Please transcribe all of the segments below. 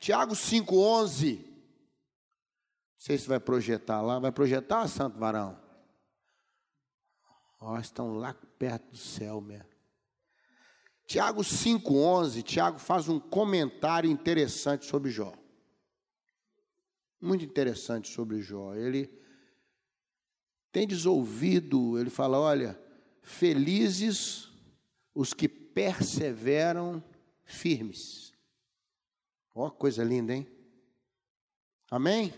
Tiago 5,11. Não sei se vai projetar lá. Vai projetar, Santo Varão? Ó, estão lá perto do céu mesmo. Tiago 5,11. Tiago faz um comentário interessante sobre Jó. Muito interessante sobre Jó. Ele tem ouvido, ele fala: olha, felizes os que perseveram firmes. Ó, coisa linda, hein? Amém?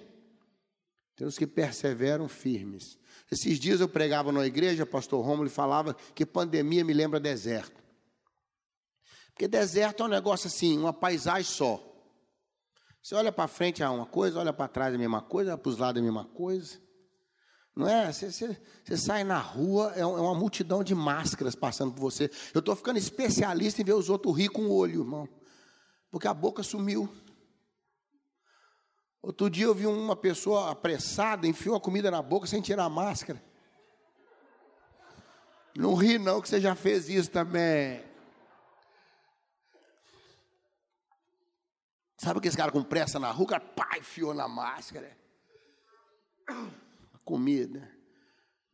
Tem os que perseveram firmes. Esses dias eu pregava na igreja, pastor Romulo, falava que pandemia me lembra deserto. Porque deserto é um negócio assim, uma paisagem só. Você olha para frente é uma coisa, olha para trás é a mesma coisa, olha para os lados é a mesma coisa. Não é? Você, você, você sai na rua, é, é uma multidão de máscaras passando por você. Eu estou ficando especialista em ver os outros rir com o olho, irmão. Porque a boca sumiu. Outro dia eu vi uma pessoa apressada, enfiou a comida na boca sem tirar a máscara. Não ri não, que você já fez isso também. Sabe aqueles caras com pressa na rua, o enfiou na máscara comida.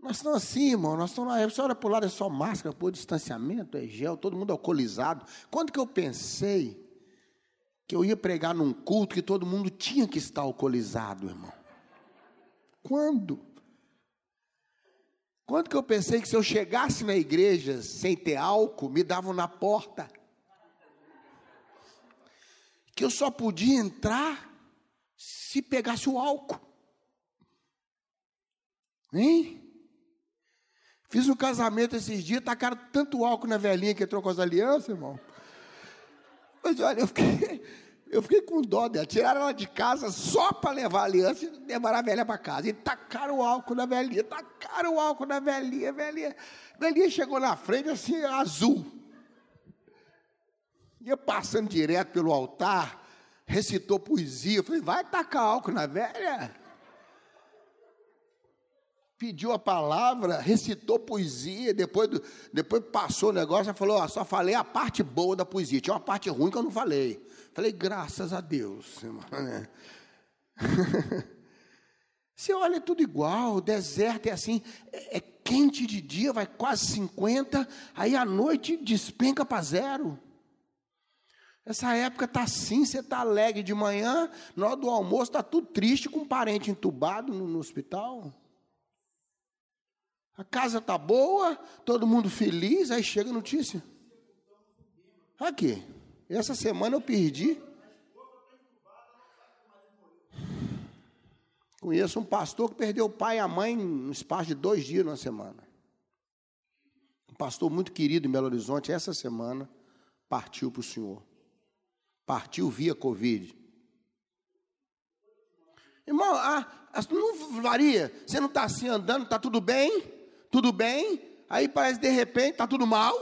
Nós estamos assim, irmão, nós estamos lá, você olha para o lado, é só máscara, pô, distanciamento, é gel, todo mundo alcoolizado. Quando que eu pensei que eu ia pregar num culto que todo mundo tinha que estar alcoolizado, irmão? Quando? Quando que eu pensei que se eu chegasse na igreja sem ter álcool, me davam na porta? Que eu só podia entrar se pegasse o álcool. Hein? Fiz um casamento esses dias, tacaram tanto álcool na velhinha que entrou com as alianças, irmão. Mas olha, eu fiquei, eu fiquei com dó dela. Tiraram ela de casa só para levar a aliança e levar a velha para casa. E tacaram o álcool na velhinha, tacaram o álcool na velhinha, velhinha. velhinha chegou na frente assim, azul. Ia passando direto pelo altar, recitou poesia. Eu falei, vai tacar álcool na velha? Pediu a palavra, recitou poesia, depois, depois passou o negócio e falou: ó, só falei a parte boa da poesia, tinha uma parte ruim que eu não falei. Falei, graças a Deus, irmão, né? Você olha é tudo igual, o deserto é assim, é, é quente de dia, vai quase 50, aí à noite despenca para zero. Essa época está assim, você está alegre de manhã, na hora do almoço está tudo triste com um parente entubado no, no hospital. A casa tá boa, todo mundo feliz, aí chega a notícia. Aqui, essa semana eu perdi. Conheço um pastor que perdeu o pai e a mãe no espaço de dois dias na semana. Um pastor muito querido em Belo Horizonte, essa semana, partiu para o Senhor. Partiu via Covid. Irmão, ah, não varia. Você não está assim andando, está tudo bem? Tudo bem, aí parece de repente está tudo mal,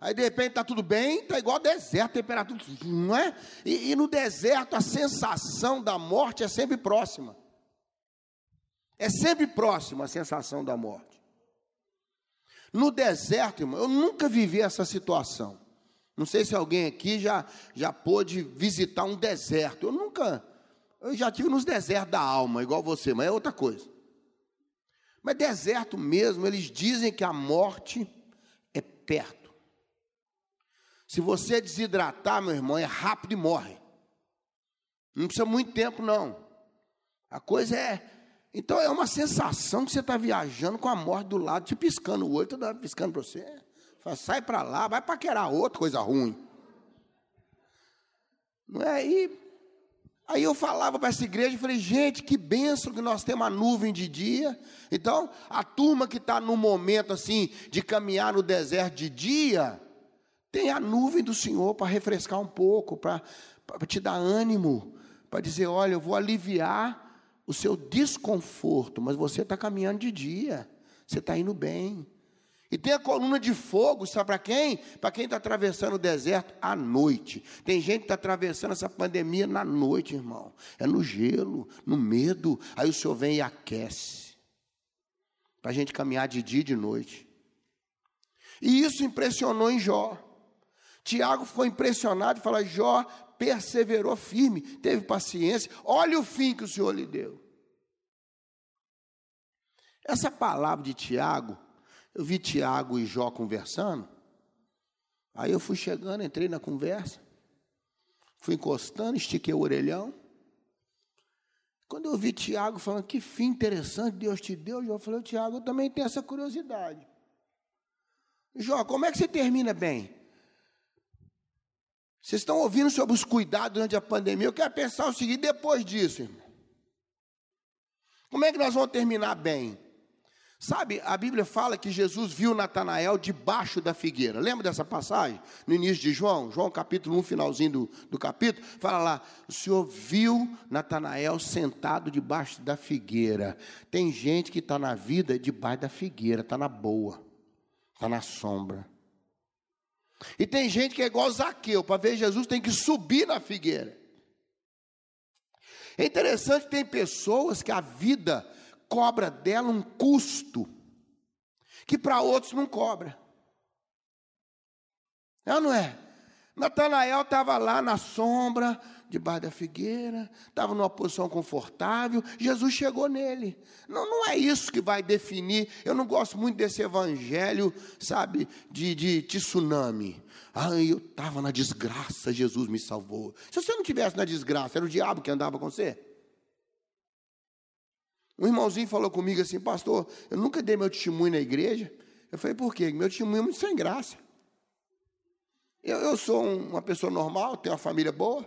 aí de repente está tudo bem, está igual deserto, temperatura, não é? E, e no deserto a sensação da morte é sempre próxima. É sempre próxima a sensação da morte. No deserto, irmão, eu nunca vivi essa situação. Não sei se alguém aqui já, já pôde visitar um deserto. Eu nunca. Eu já tive nos desertos da alma, igual você, mas é outra coisa. Mas deserto mesmo, eles dizem que a morte é perto. Se você desidratar, meu irmão, é rápido e morre. Não precisa muito tempo, não. A coisa é. Então é uma sensação que você está viajando com a morte do lado, te piscando o olho, toda piscando para você. Fala, sai para lá, vai paquerar outra coisa ruim. Não é? E Aí eu falava para essa igreja, e falei, gente, que benção que nós temos a nuvem de dia. Então, a turma que está no momento assim de caminhar no deserto de dia, tem a nuvem do Senhor para refrescar um pouco, para te dar ânimo, para dizer, olha, eu vou aliviar o seu desconforto, mas você está caminhando de dia, você está indo bem. E tem a coluna de fogo, sabe para quem? Para quem está atravessando o deserto à noite. Tem gente que está atravessando essa pandemia na noite, irmão. É no gelo, no medo. Aí o Senhor vem e aquece. Para a gente caminhar de dia e de noite. E isso impressionou em Jó. Tiago ficou impressionado e falou: Jó perseverou firme, teve paciência, olha o fim que o Senhor lhe deu. Essa palavra de Tiago, eu vi Tiago e Jó conversando, aí eu fui chegando, entrei na conversa, fui encostando, estiquei o orelhão. Quando eu vi Tiago falando que fim interessante Deus te deu, eu falei, Tiago, eu também tenho essa curiosidade. Jó, como é que você termina bem? Vocês estão ouvindo sobre os cuidados durante a pandemia? Eu quero pensar o seguinte: depois disso, irmão. Como é que nós vamos terminar bem? Sabe, a Bíblia fala que Jesus viu Natanael debaixo da figueira. Lembra dessa passagem? No início de João, João capítulo 1, finalzinho do, do capítulo, fala lá: o Senhor viu Natanael sentado debaixo da figueira. Tem gente que está na vida debaixo da figueira, está na boa, está na sombra. E tem gente que é igual Zaqueu, para ver Jesus tem que subir na figueira. É interessante tem pessoas que a vida cobra dela um custo que para outros não cobra. É ou não é? Natanael estava lá na sombra, debaixo da figueira, estava numa posição confortável, Jesus chegou nele. Não, não é isso que vai definir. Eu não gosto muito desse evangelho, sabe, de, de tsunami. Ah, eu estava na desgraça, Jesus me salvou. Se você não tivesse na desgraça, era o diabo que andava com você? Um irmãozinho falou comigo assim, pastor, eu nunca dei meu testemunho na igreja. Eu falei, por quê? Meu testemunho é muito sem graça. Eu, eu sou uma pessoa normal, tenho uma família boa.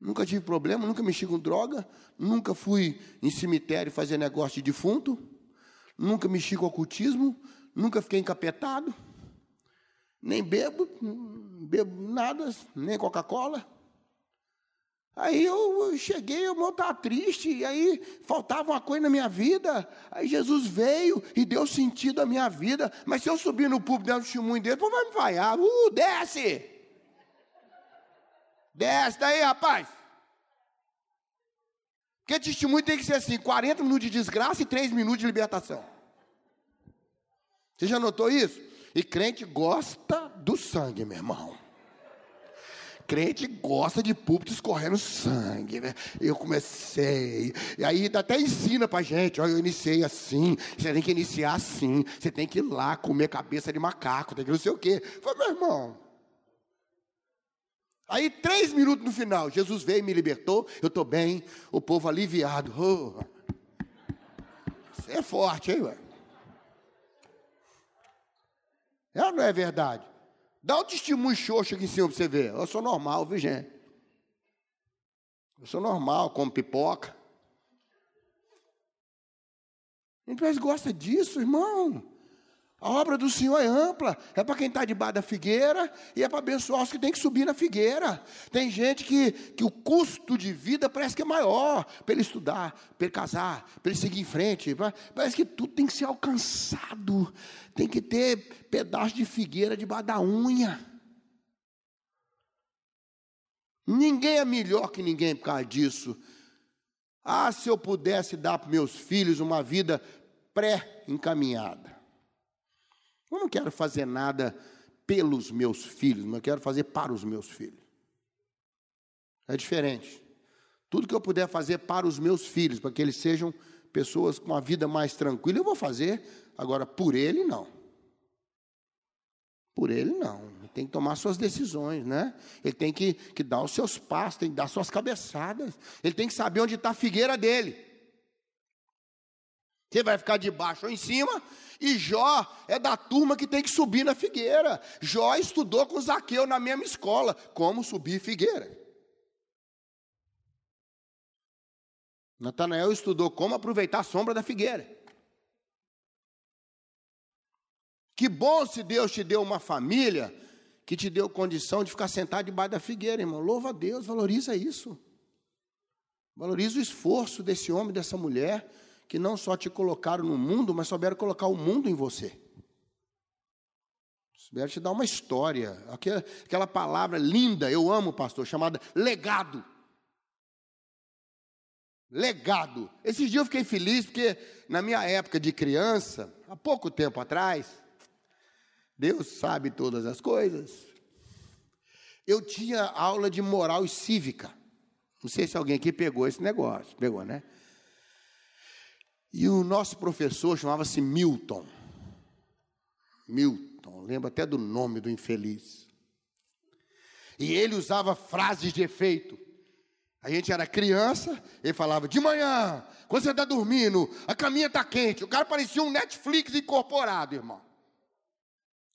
Nunca tive problema, nunca mexi com droga, nunca fui em cemitério fazer negócio de defunto, nunca mexi com ocultismo, nunca fiquei encapetado, nem bebo, bebo nada, nem Coca-Cola. Aí eu cheguei, eu estava triste, e aí faltava uma coisa na minha vida. Aí Jesus veio e deu sentido à minha vida. Mas se eu subir no público dando testemunho dele, pô, vai me vaiar. Uh, desce! Desce daí, rapaz! Porque testemunho tem que ser assim: 40 minutos de desgraça e 3 minutos de libertação. Você já notou isso? E crente gosta do sangue, meu irmão crente gosta de púlpito escorrendo sangue, né? Eu comecei, e aí até ensina pra gente, olha, eu iniciei assim, você tem que iniciar assim, você tem que ir lá comer cabeça de macaco, tem que não sei o quê. Falei, meu irmão. Aí, três minutos no final, Jesus veio e me libertou, eu estou bem, o povo aliviado. Oh. Você é forte, hein, ué? É ou não é verdade? Dá um testemunho xoxo aqui em cima para você ver. Eu sou normal, viu, gente? Eu sou normal, como pipoca. Então gosta disso, irmão. A obra do Senhor é ampla, é para quem está debaixo da figueira e é para abençoar os que tem que subir na figueira. Tem gente que, que o custo de vida parece que é maior para ele estudar, para ele casar, para ele seguir em frente. Parece que tudo tem que ser alcançado, tem que ter pedaço de figueira debaixo da unha. Ninguém é melhor que ninguém por causa disso. Ah, se eu pudesse dar para meus filhos uma vida pré-encaminhada. Eu não quero fazer nada pelos meus filhos, mas eu quero fazer para os meus filhos. É diferente. Tudo que eu puder fazer para os meus filhos, para que eles sejam pessoas com uma vida mais tranquila, eu vou fazer. Agora, por ele, não. Por ele, não. Ele tem que tomar suas decisões, né? Ele tem que, que dar os seus passos, tem que dar suas cabeçadas. Ele tem que saber onde está a figueira dele. Você vai ficar debaixo ou em cima, e Jó é da turma que tem que subir na figueira. Jó estudou com Zaqueu na mesma escola, como subir figueira. Natanael estudou como aproveitar a sombra da figueira. Que bom se Deus te deu uma família que te deu condição de ficar sentado debaixo da figueira, irmão. Louva a Deus, valoriza isso. Valoriza o esforço desse homem, dessa mulher que não só te colocaram no mundo, mas souberam colocar o mundo em você. Souberam te dar uma história. Aquela, aquela palavra linda, eu amo, pastor, chamada legado. Legado. Esses dias eu fiquei feliz porque na minha época de criança, há pouco tempo atrás, Deus sabe todas as coisas. Eu tinha aula de moral e cívica. Não sei se alguém aqui pegou esse negócio. Pegou, né? E o nosso professor chamava-se Milton. Milton, lembro até do nome do infeliz. E ele usava frases de efeito. A gente era criança, ele falava de manhã, quando você está dormindo, a caminha está quente. O cara parecia um Netflix incorporado, irmão.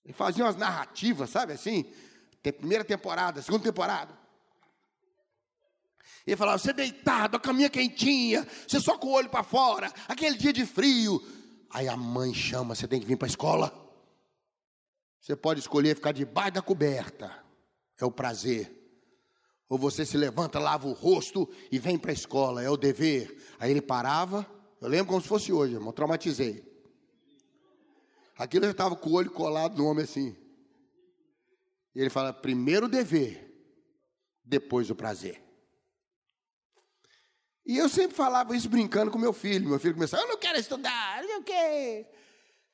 Ele fazia umas narrativas, sabe assim? Primeira temporada, segunda temporada. Ele falava, você deitado, a caminha quentinha, você só com o olho para fora, aquele dia de frio. Aí a mãe chama, você tem que vir para a escola. Você pode escolher ficar debaixo da coberta, é o prazer. Ou você se levanta, lava o rosto e vem para a escola, é o dever. Aí ele parava, eu lembro como se fosse hoje, irmão, traumatizei. Aquilo já estava com o olho colado no homem assim. E ele fala: primeiro o dever, depois o prazer. E eu sempre falava isso brincando com meu filho. Meu filho começava: eu não quero estudar, não sei o quê.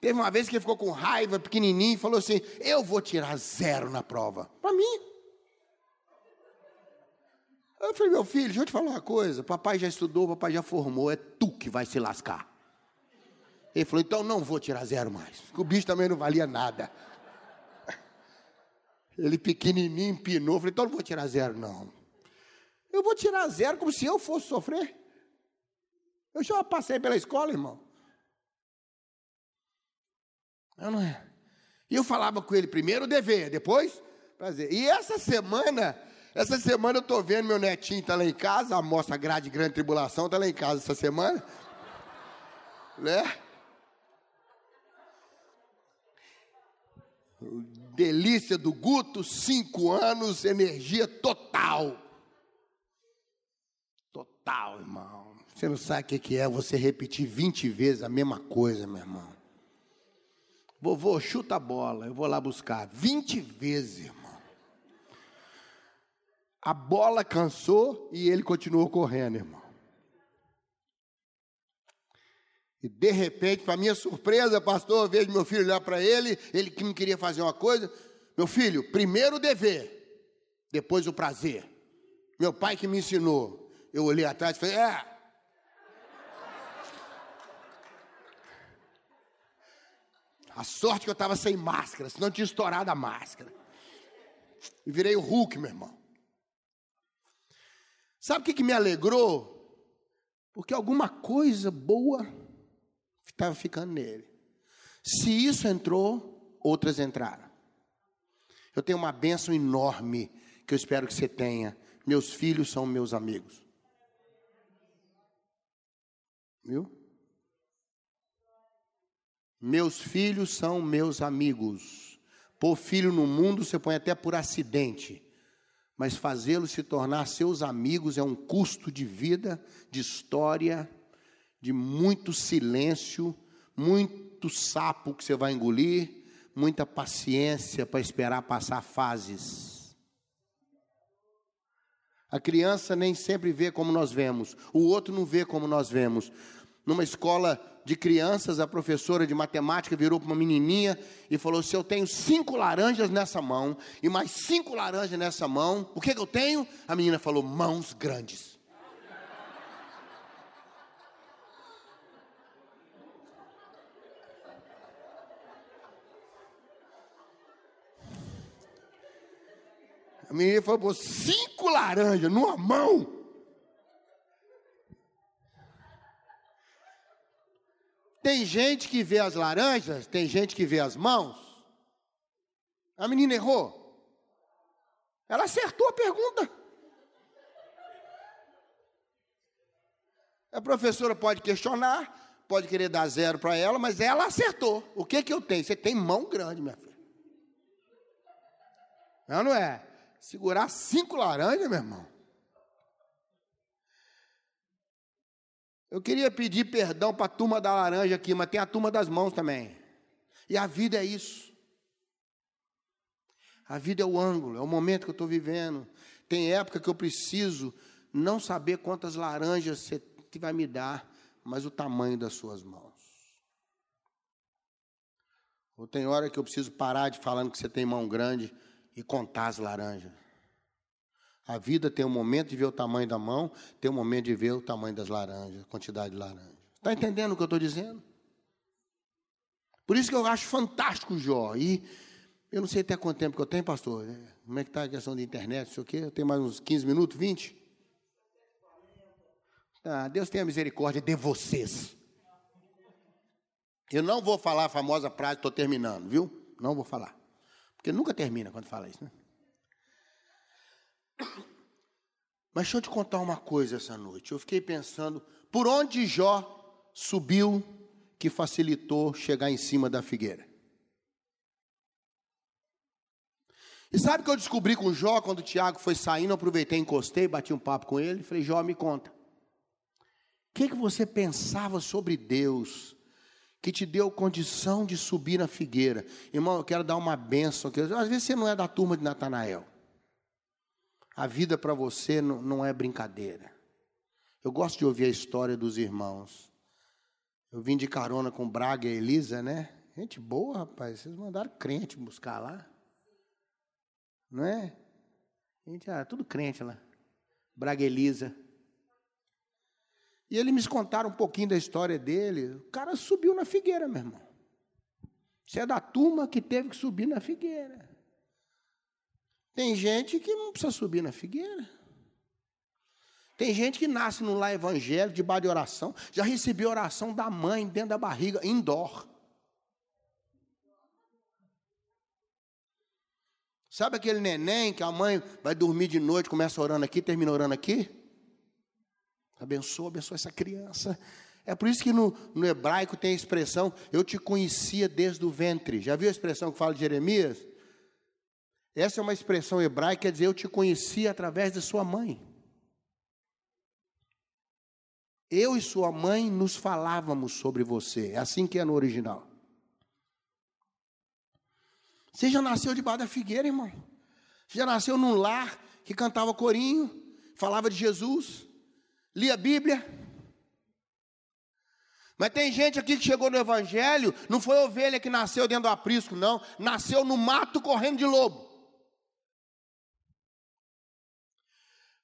Teve uma vez que ele ficou com raiva, pequenininho, e falou assim: Eu vou tirar zero na prova. Para mim. Eu falei: Meu filho, deixa eu te falar uma coisa. Papai já estudou, papai já formou, é tu que vai se lascar. Ele falou: Então não vou tirar zero mais. O bicho também não valia nada. Ele pequenininho empinou. Falei: Então não vou tirar zero, não. Eu vou tirar zero como se eu fosse sofrer. Eu já passei pela escola, irmão. Eu não é. E eu falava com ele primeiro dever, depois prazer. E essa semana, essa semana eu estou vendo meu netinho está lá em casa, a moça grade grande tribulação está lá em casa essa semana, né? Delícia do Guto, cinco anos, energia total. Total, irmão. Você não sabe o que é você repetir 20 vezes a mesma coisa, meu irmão. Vovô, chuta a bola, eu vou lá buscar. 20 vezes, irmão. A bola cansou e ele continuou correndo, irmão. E de repente, para minha surpresa, pastor, eu vejo meu filho olhar para ele, ele que não queria fazer uma coisa. Meu filho, primeiro o dever, depois o prazer. Meu pai que me ensinou. Eu olhei atrás e falei, é, A sorte que eu estava sem máscara, senão tinha estourado a máscara. E virei o Hulk, meu irmão. Sabe o que, que me alegrou? Porque alguma coisa boa estava ficando nele. Se isso entrou, outras entraram. Eu tenho uma bênção enorme que eu espero que você tenha. Meus filhos são meus amigos. Viu? Meus filhos são meus amigos. Pôr filho no mundo você põe até por acidente, mas fazê-los se tornar seus amigos é um custo de vida, de história, de muito silêncio, muito sapo que você vai engolir, muita paciência para esperar passar fases. A criança nem sempre vê como nós vemos, o outro não vê como nós vemos. Numa escola de crianças, a professora de matemática virou para uma menininha e falou: Se eu tenho cinco laranjas nessa mão e mais cinco laranjas nessa mão, o que, que eu tenho? A menina falou: Mãos grandes. A menina falou: Cinco laranjas numa mão. Tem gente que vê as laranjas, tem gente que vê as mãos. A menina errou. Ela acertou a pergunta. A professora pode questionar, pode querer dar zero para ela, mas ela acertou. O que que eu tenho? Você tem mão grande, minha filha. Não, não é? Segurar cinco laranjas, meu irmão. Eu queria pedir perdão para a turma da laranja aqui, mas tem a turma das mãos também. E a vida é isso. A vida é o ângulo, é o momento que eu estou vivendo. Tem época que eu preciso não saber quantas laranjas você vai me dar, mas o tamanho das suas mãos. Ou tem hora que eu preciso parar de falando que você tem mão grande e contar as laranjas. A vida tem um momento de ver o tamanho da mão, tem um momento de ver o tamanho das laranjas, a quantidade de laranjas. Está entendendo o que eu estou dizendo? Por isso que eu acho fantástico Jó. E eu não sei até quanto tempo que eu tenho, pastor. Como é que está a questão de internet, não sei o quê. Eu tenho mais uns 15 minutos, 20? Ah, Deus tenha misericórdia de vocês. Eu não vou falar a famosa frase, estou terminando, viu? Não vou falar. Porque nunca termina quando fala isso, né? Mas deixa eu te contar uma coisa essa noite. Eu fiquei pensando, por onde Jó subiu que facilitou chegar em cima da figueira? E sabe o que eu descobri com Jó quando o Tiago foi saindo? Eu aproveitei, encostei, bati um papo com ele. Falei, Jó, me conta. O que, que você pensava sobre Deus que te deu condição de subir na figueira? Irmão, eu quero dar uma benção. Às vezes você não é da turma de Natanael. A vida para você não, é brincadeira. Eu gosto de ouvir a história dos irmãos. Eu vim de carona com Braga e Elisa, né? Gente boa, rapaz. Vocês mandaram crente buscar lá. Não é? Gente, ah, tudo crente lá. Braga Elisa. E eles me contaram um pouquinho da história dele. O cara subiu na figueira, meu irmão. Você é da turma que teve que subir na figueira. Tem gente que não precisa subir na figueira. Tem gente que nasce no lar evangélico, debaixo de oração, já recebeu oração da mãe dentro da barriga, indoor. Sabe aquele neném que a mãe vai dormir de noite, começa orando aqui, termina orando aqui? Abençoa, abençoa essa criança. É por isso que no, no hebraico tem a expressão, eu te conhecia desde o ventre. Já viu a expressão que fala de Jeremias? Essa é uma expressão hebraica, quer dizer, eu te conheci através de sua mãe. Eu e sua mãe nos falávamos sobre você. É assim que é no original. Você já nasceu debaixo da figueira, irmão. Você já nasceu num lar que cantava corinho, falava de Jesus, lia a Bíblia. Mas tem gente aqui que chegou no Evangelho, não foi ovelha que nasceu dentro do aprisco, não. Nasceu no mato correndo de lobo.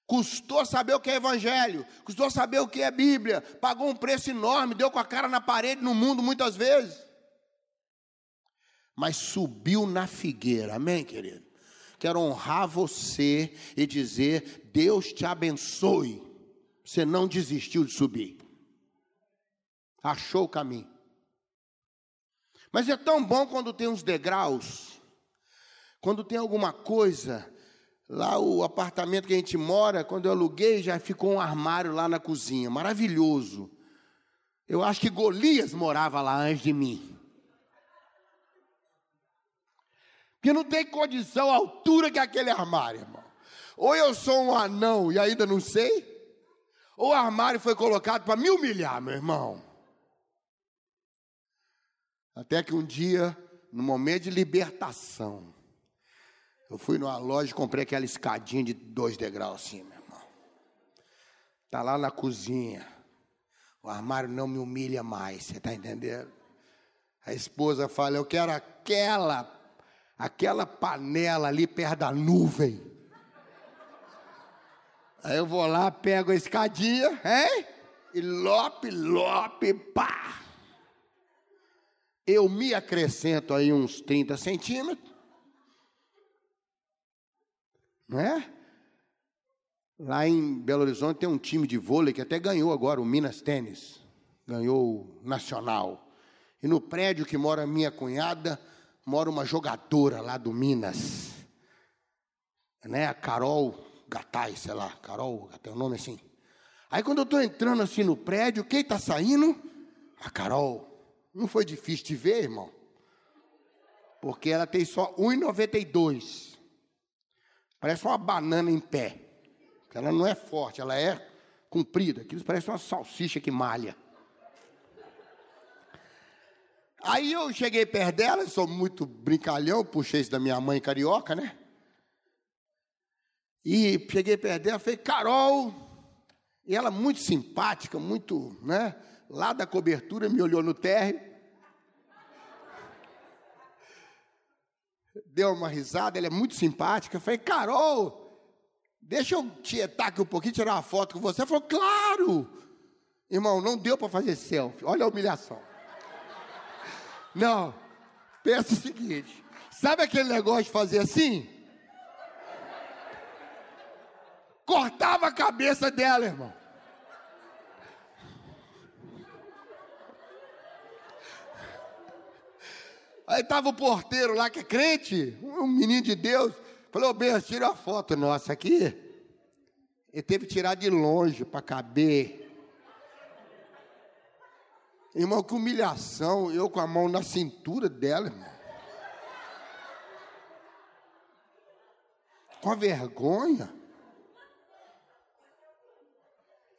Custou saber o que é Evangelho, custou saber o que é Bíblia, pagou um preço enorme, deu com a cara na parede no mundo muitas vezes mas subiu na figueira. Amém, querido? Quero honrar você e dizer: Deus te abençoe. Você não desistiu de subir, achou o caminho. Mas é tão bom quando tem uns degraus, quando tem alguma coisa. Lá o apartamento que a gente mora, quando eu aluguei, já ficou um armário lá na cozinha, maravilhoso. Eu acho que Golias morava lá antes de mim. Porque não tem condição, altura que é aquele armário, irmão. Ou eu sou um anão e ainda não sei, o armário foi colocado para me humilhar, meu irmão. Até que um dia, no momento de libertação, eu fui numa loja e comprei aquela escadinha de dois degraus assim, meu irmão. Está lá na cozinha. O armário não me humilha mais, você está entendendo? A esposa fala: Eu quero aquela aquela panela ali perto da nuvem. Aí eu vou lá, pego a escadinha, hein? E lope, lope, pá. Eu me acrescento aí uns 30 centímetros. Não é? Lá em Belo Horizonte tem um time de vôlei que até ganhou agora, o Minas Tênis. Ganhou o Nacional. E no prédio que mora minha cunhada, mora uma jogadora lá do Minas, né? A Carol Gattai, sei lá, Carol, tem um nome assim. Aí quando eu estou entrando assim no prédio, quem está saindo? A Carol. Não foi difícil de ver, irmão. Porque ela tem só 1,92. Parece uma banana em pé. Ela não é forte, ela é comprida. Aquilo parece uma salsicha que malha. Aí eu cheguei perto dela, sou muito brincalhão, puxei isso da minha mãe carioca, né? E cheguei perto dela, falei, Carol, e ela muito simpática, muito, né? Lá da cobertura, me olhou no térreo. deu uma risada, ela é muito simpática. Falei, Carol, deixa eu tietar aqui um pouquinho, tirar uma foto com você. Ela falou, claro. Irmão, não deu para fazer selfie. Olha a humilhação. Não, pensa o seguinte: sabe aquele negócio de fazer assim? Cortava a cabeça dela, irmão. Aí estava o porteiro lá que é crente, um menino de Deus. Falou, Benção, tira a foto nossa aqui. Ele teve que tirar de longe para caber. Irmão, que humilhação, eu com a mão na cintura dela, irmão. Com a vergonha.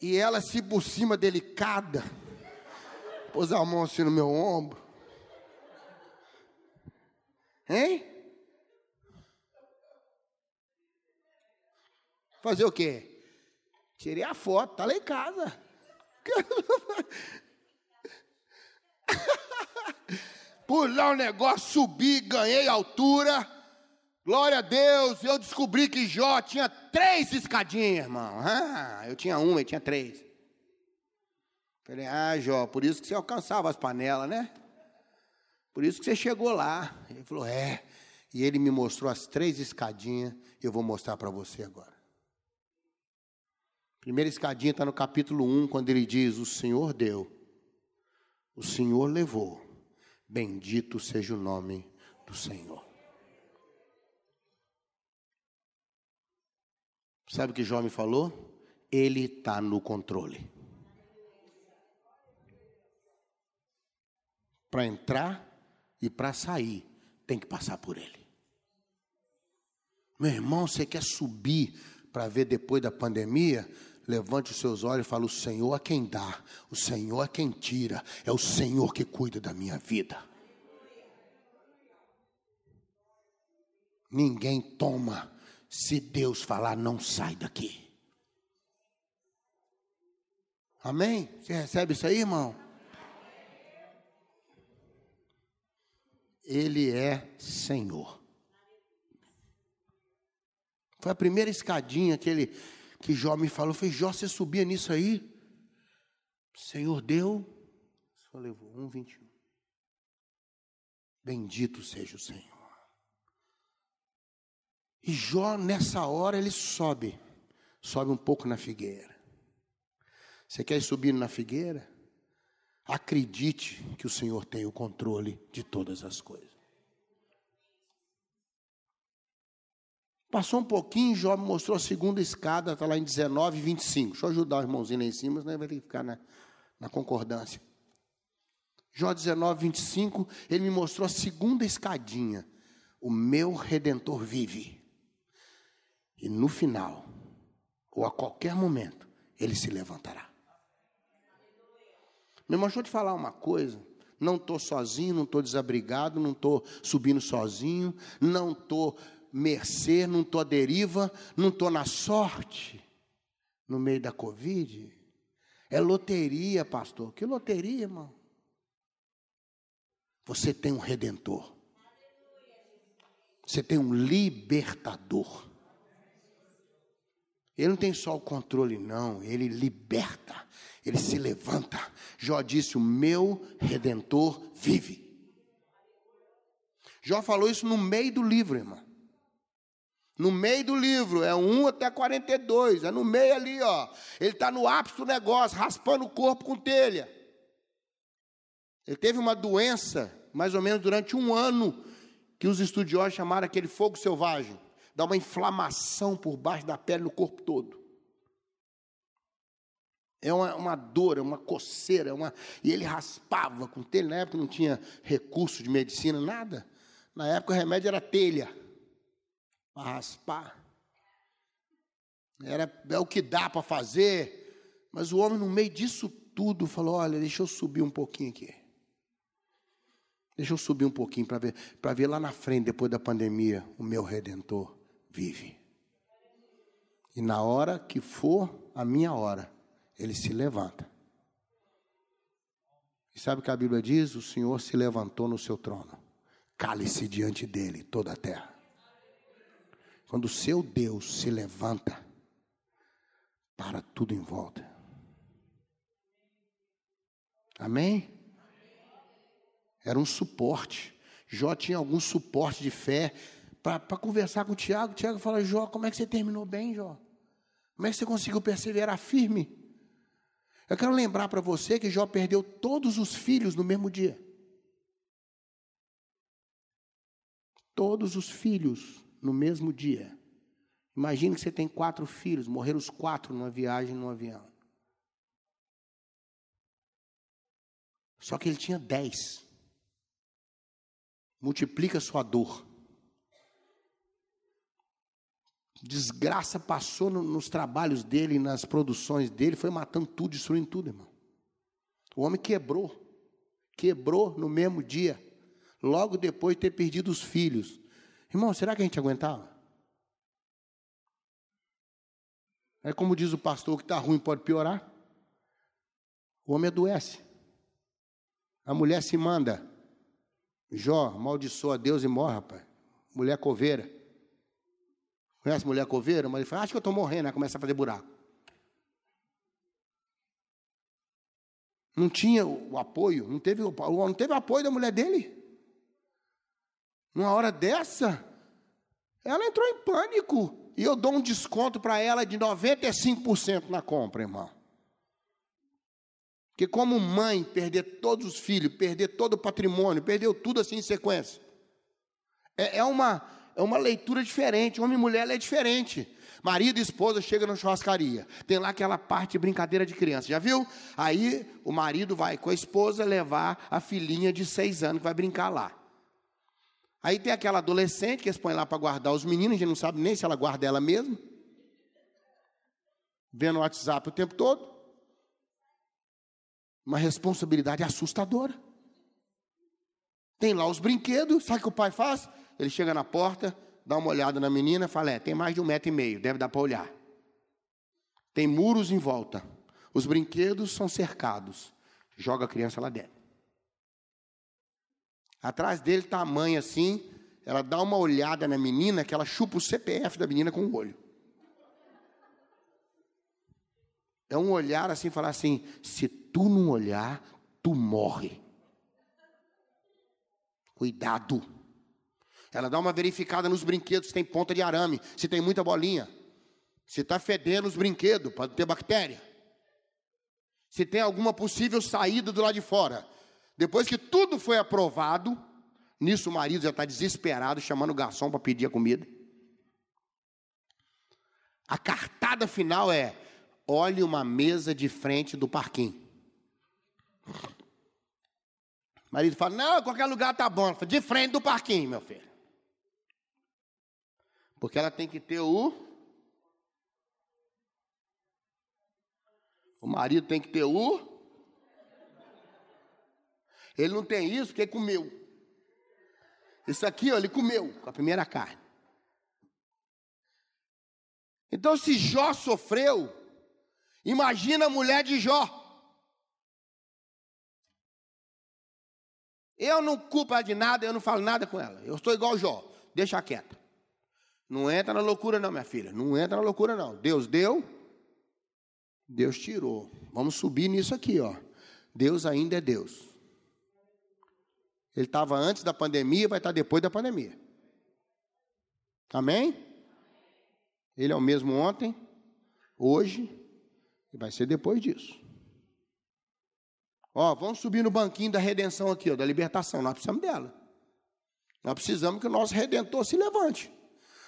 E ela assim por cima, delicada. Pôs a mão assim no meu ombro. Hein? Fazer o quê? Tirei a foto, tá lá em casa. Pular um negócio, subir, ganhei altura. Glória a Deus, eu descobri que Jó tinha três escadinhas, irmão. Ah, eu tinha uma, ele tinha três. Falei, ah, Jó, por isso que você alcançava as panelas, né? Por isso que você chegou lá. Ele falou, é. E ele me mostrou as três escadinhas, eu vou mostrar para você agora. Primeira escadinha está no capítulo 1, quando ele diz: O Senhor deu, o Senhor levou, bendito seja o nome do Senhor. Sabe o que Jó me falou? Ele está no controle. Para entrar e para sair, tem que passar por ele. Meu irmão, você quer subir para ver depois da pandemia? Levante os seus olhos e fale: O Senhor é quem dá, o Senhor é quem tira, é o Senhor que cuida da minha vida. Ninguém toma, se Deus falar, não sai daqui. Amém? Você recebe isso aí, irmão? Ele é Senhor. Foi a primeira escadinha que ele que Jó me falou. Foi Jó, você subia nisso aí? Senhor deu, só levou 1,21. Bendito seja o Senhor. E Jó, nessa hora, ele sobe. Sobe um pouco na figueira. Você quer subir na figueira? Acredite que o Senhor tem o controle de todas as coisas. Passou um pouquinho, Jó me mostrou a segunda escada, está lá em 19, 25. Deixa eu ajudar o irmãozinho lá em cima, senão vai ter que ficar na, na concordância. Jó 19, 25, ele me mostrou a segunda escadinha. O meu redentor vive. E no final, ou a qualquer momento, ele se levantará. Meu irmão, deixa eu te falar uma coisa. Não estou sozinho, não estou desabrigado, não estou subindo sozinho, não estou mercê, não estou à deriva, não estou na sorte, no meio da Covid. É loteria, pastor. Que loteria, irmão? Você tem um redentor. Você tem um libertador. Ele não tem só o controle, não. Ele liberta. Ele se levanta. Jó disse: O meu redentor vive. Jó falou isso no meio do livro, irmão. No meio do livro, é 1 até 42, é no meio ali, ó. Ele está no ápice do negócio, raspando o corpo com telha. Ele teve uma doença, mais ou menos durante um ano, que os estudiosos chamaram aquele fogo selvagem. Dá uma inflamação por baixo da pele no corpo todo. É uma, uma dor, é uma coceira, é uma... e ele raspava com telha. Na época não tinha recurso de medicina, nada. Na época o remédio era telha para raspar. Era, é o que dá para fazer. Mas o homem, no meio disso tudo, falou: Olha, deixa eu subir um pouquinho aqui. Deixa eu subir um pouquinho para ver, ver lá na frente, depois da pandemia, o meu redentor vive. E na hora que for a minha hora, ele se levanta. E sabe o que a Bíblia diz? O Senhor se levantou no seu trono, cale-se diante dele toda a terra. Quando o seu Deus se levanta, para tudo em volta. Amém? Era um suporte. Jó tinha algum suporte de fé para conversar com o Tiago. O Tiago fala: Jó, como é que você terminou bem, Jó? Como é que você conseguiu perseverar firme? Eu quero lembrar para você que Jó perdeu todos os filhos no mesmo dia. Todos os filhos no mesmo dia. Imagine que você tem quatro filhos, morreram os quatro numa viagem num avião. Só que ele tinha dez. Multiplica sua dor. Desgraça passou no, nos trabalhos dele, nas produções dele, foi matando tudo, destruindo tudo, irmão. O homem quebrou. Quebrou no mesmo dia. Logo depois de ter perdido os filhos. Irmão, será que a gente aguentava? É como diz o pastor que está ruim pode piorar. O homem adoece. A mulher se manda. Jó, amaldiçoa Deus e morre, rapaz. Mulher coveira. Conhece mulher coveira? Mas ele fala, acho que eu estou morrendo, aí começa a fazer buraco. Não tinha o apoio, não teve, não teve o apoio da mulher dele. Numa hora dessa, ela entrou em pânico. E eu dou um desconto para ela de 95% na compra, irmão. Porque como mãe, perder todos os filhos, perder todo o patrimônio, perdeu tudo assim em sequência. É, é uma, é uma leitura diferente. Homem e mulher é diferente. Marido e esposa chegam na churrascaria. Tem lá aquela parte de brincadeira de criança. Já viu? Aí o marido vai com a esposa levar a filhinha de seis anos que vai brincar lá. Aí tem aquela adolescente que eles põem lá para guardar os meninos, a gente não sabe nem se ela guarda ela mesma. Vendo o WhatsApp o tempo todo. Uma responsabilidade assustadora. Tem lá os brinquedos, sabe o que o pai faz? Ele chega na porta, dá uma olhada na menina fala: É, tem mais de um metro e meio, deve dar para olhar. Tem muros em volta. Os brinquedos são cercados. Joga a criança lá dentro. Atrás dele está a mãe assim, ela dá uma olhada na menina, que ela chupa o CPF da menina com o olho. É um olhar assim, falar assim: se tu não olhar, tu morre. Cuidado. Ela dá uma verificada nos brinquedos se tem ponta de arame, se tem muita bolinha. Se está fedendo os brinquedos, pode ter bactéria. Se tem alguma possível saída do lado de fora. Depois que tudo foi aprovado, nisso o marido já está desesperado, chamando o garçom para pedir a comida. A cartada final é: olhe uma mesa de frente do parquinho. O marido fala: não, qualquer lugar tá bom. Falo, de frente do parquinho, meu filho. Porque ela tem que ter o. O marido tem que ter o. Ele não tem isso porque comeu. Isso aqui, ó, ele comeu com a primeira carne. Então, se Jó sofreu, imagina a mulher de Jó. Eu não culpo ela de nada, eu não falo nada com ela. Eu estou igual Jó, deixa quieta. Não entra na loucura, não, minha filha. Não entra na loucura, não. Deus deu, Deus tirou. Vamos subir nisso aqui, ó. Deus ainda é Deus. Ele estava antes da pandemia, vai estar depois da pandemia. Amém? Ele é o mesmo ontem, hoje e vai ser depois disso. Ó, vamos subir no banquinho da redenção aqui, ó, da libertação. Nós precisamos dela. Nós precisamos que o nosso redentor se levante.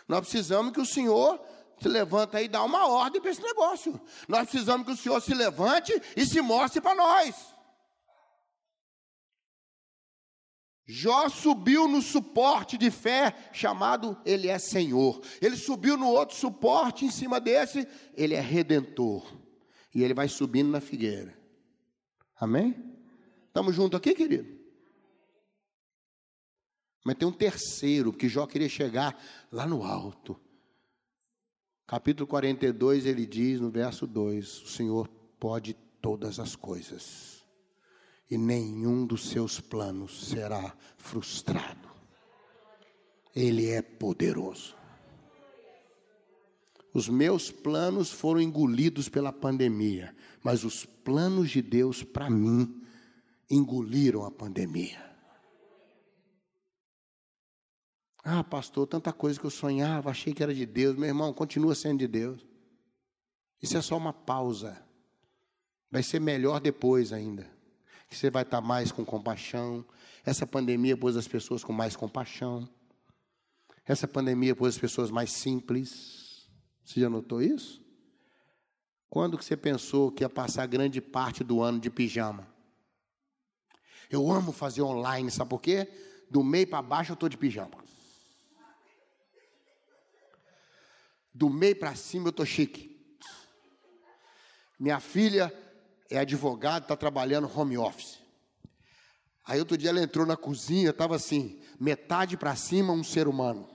Nós precisamos que o Senhor se levante e dá uma ordem para esse negócio. Nós precisamos que o Senhor se levante e se mostre para nós. Jó subiu no suporte de fé chamado Ele é Senhor. Ele subiu no outro suporte em cima desse, Ele é Redentor. E ele vai subindo na figueira. Amém? Estamos juntos aqui, querido? Mas tem um terceiro, que Jó queria chegar lá no alto. Capítulo 42, ele diz no verso 2: O Senhor pode todas as coisas e nenhum dos seus planos será frustrado. Ele é poderoso. Os meus planos foram engolidos pela pandemia, mas os planos de Deus para mim engoliram a pandemia. Ah, pastor, tanta coisa que eu sonhava, achei que era de Deus. Meu irmão, continua sendo de Deus. Isso é só uma pausa. Vai ser melhor depois ainda. Que você vai estar mais com compaixão. Essa pandemia pôs as pessoas com mais compaixão. Essa pandemia pôs as pessoas mais simples. Você já notou isso? Quando que você pensou que ia passar grande parte do ano de pijama? Eu amo fazer online, sabe por quê? Do meio para baixo eu estou de pijama. Do meio para cima eu estou chique. Minha filha é advogada, está trabalhando home office. Aí outro dia ela entrou na cozinha, estava assim, metade para cima um ser humano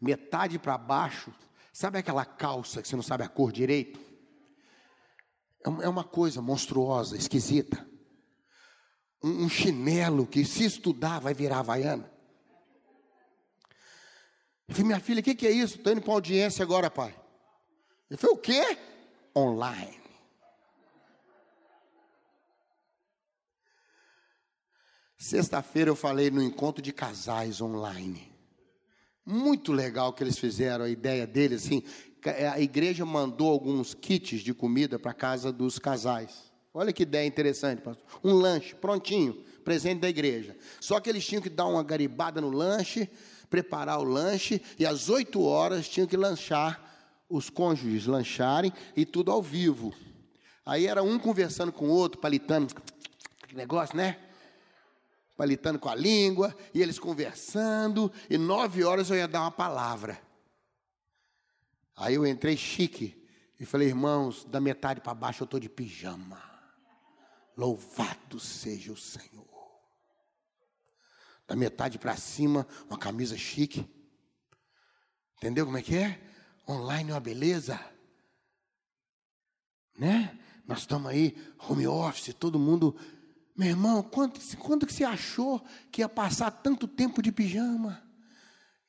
metade para baixo, sabe aquela calça que você não sabe a cor direito? É, é uma coisa monstruosa, esquisita. Um, um chinelo que, se estudar, vai virar havaiana. Eu falei, minha filha, o que, que é isso? Estou indo para audiência agora, pai. Ele falou, o quê? Online. Sexta-feira eu falei no encontro de casais online. Muito legal que eles fizeram, a ideia deles, assim, é, a igreja mandou alguns kits de comida para casa dos casais. Olha que ideia interessante, pastor. Um lanche prontinho, presente da igreja. Só que eles tinham que dar uma garibada no lanche, preparar o lanche, e às 8 horas tinham que lanchar, os cônjuges lancharem, e tudo ao vivo. Aí era um conversando com o outro, palitando, negócio, né? palitando com a língua, e eles conversando, e nove horas eu ia dar uma palavra. Aí eu entrei chique e falei, irmãos, da metade para baixo eu estou de pijama. Louvado seja o Senhor. Da metade para cima, uma camisa chique. Entendeu como é que é? Online é uma beleza. Né? Nós estamos aí, home office, todo mundo meu irmão, quanto, quando que você achou que ia passar tanto tempo de pijama?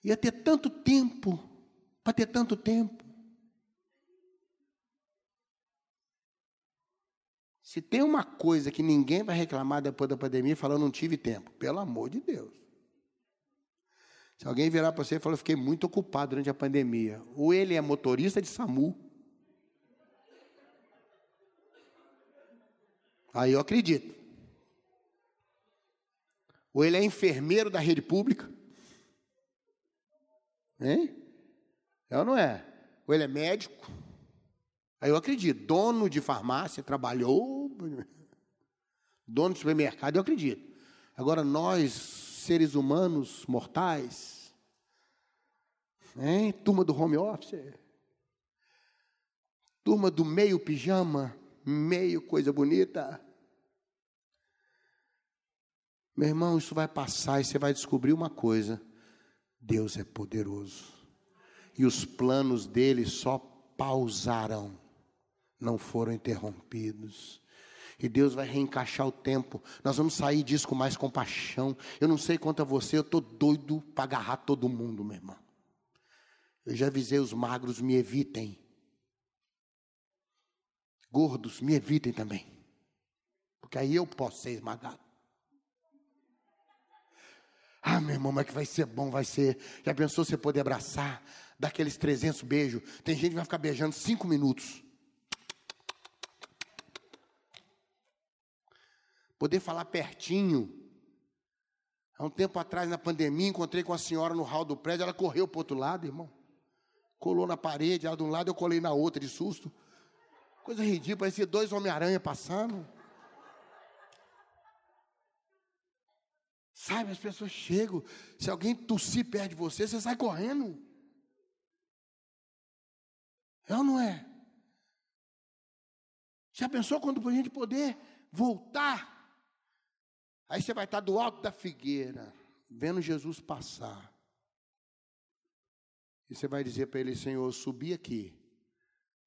Ia ter tanto tempo, para ter tanto tempo. Se tem uma coisa que ninguém vai reclamar depois da pandemia, falando não tive tempo, pelo amor de Deus. Se alguém virar para você e falar, fiquei muito ocupado durante a pandemia, ou ele é motorista de SAMU, aí eu acredito. Ou ele é enfermeiro da rede pública? Hein? É ou não é? Ou ele é médico? Aí eu acredito. Dono de farmácia, trabalhou. Dono de supermercado, eu acredito. Agora, nós, seres humanos, mortais, hein? turma do home office, turma do meio pijama, meio coisa bonita. Meu irmão, isso vai passar e você vai descobrir uma coisa: Deus é poderoso. E os planos dele só pausaram, não foram interrompidos. E Deus vai reencaixar o tempo. Nós vamos sair disso com mais compaixão. Eu não sei quanto a você, eu estou doido para agarrar todo mundo, meu irmão. Eu já avisei os magros, me evitem. Gordos, me evitem também. Porque aí eu posso ser esmagado. Ah, meu irmão, mas que vai ser bom, vai ser. Já pensou você poder abraçar, dar aqueles 300 beijos? Tem gente que vai ficar beijando cinco minutos. Poder falar pertinho. Há um tempo atrás, na pandemia, encontrei com a senhora no hall do prédio, ela correu para o outro lado, irmão. Colou na parede, ela de um lado, eu colei na outra, de susto. Coisa ridícula, parecia dois Homem-Aranha passando. Sabe, as pessoas chegam, se alguém tossir perto de você, você sai correndo. É ou não é? Já pensou quando a gente poder voltar? Aí você vai estar do alto da figueira, vendo Jesus passar. E você vai dizer para ele, Senhor, subi aqui,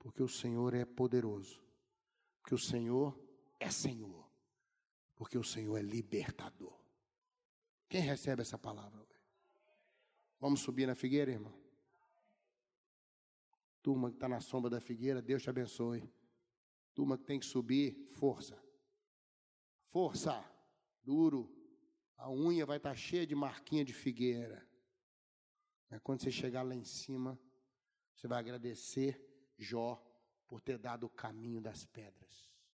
porque o Senhor é poderoso, porque o Senhor é Senhor, porque o Senhor é libertador. Quem recebe essa palavra? Vamos subir na figueira, irmão? Turma que está na sombra da figueira, Deus te abençoe. Turma que tem que subir, força. Força. Duro. A unha vai estar tá cheia de marquinha de figueira. Mas quando você chegar lá em cima, você vai agradecer Jó por ter dado o caminho das pedras.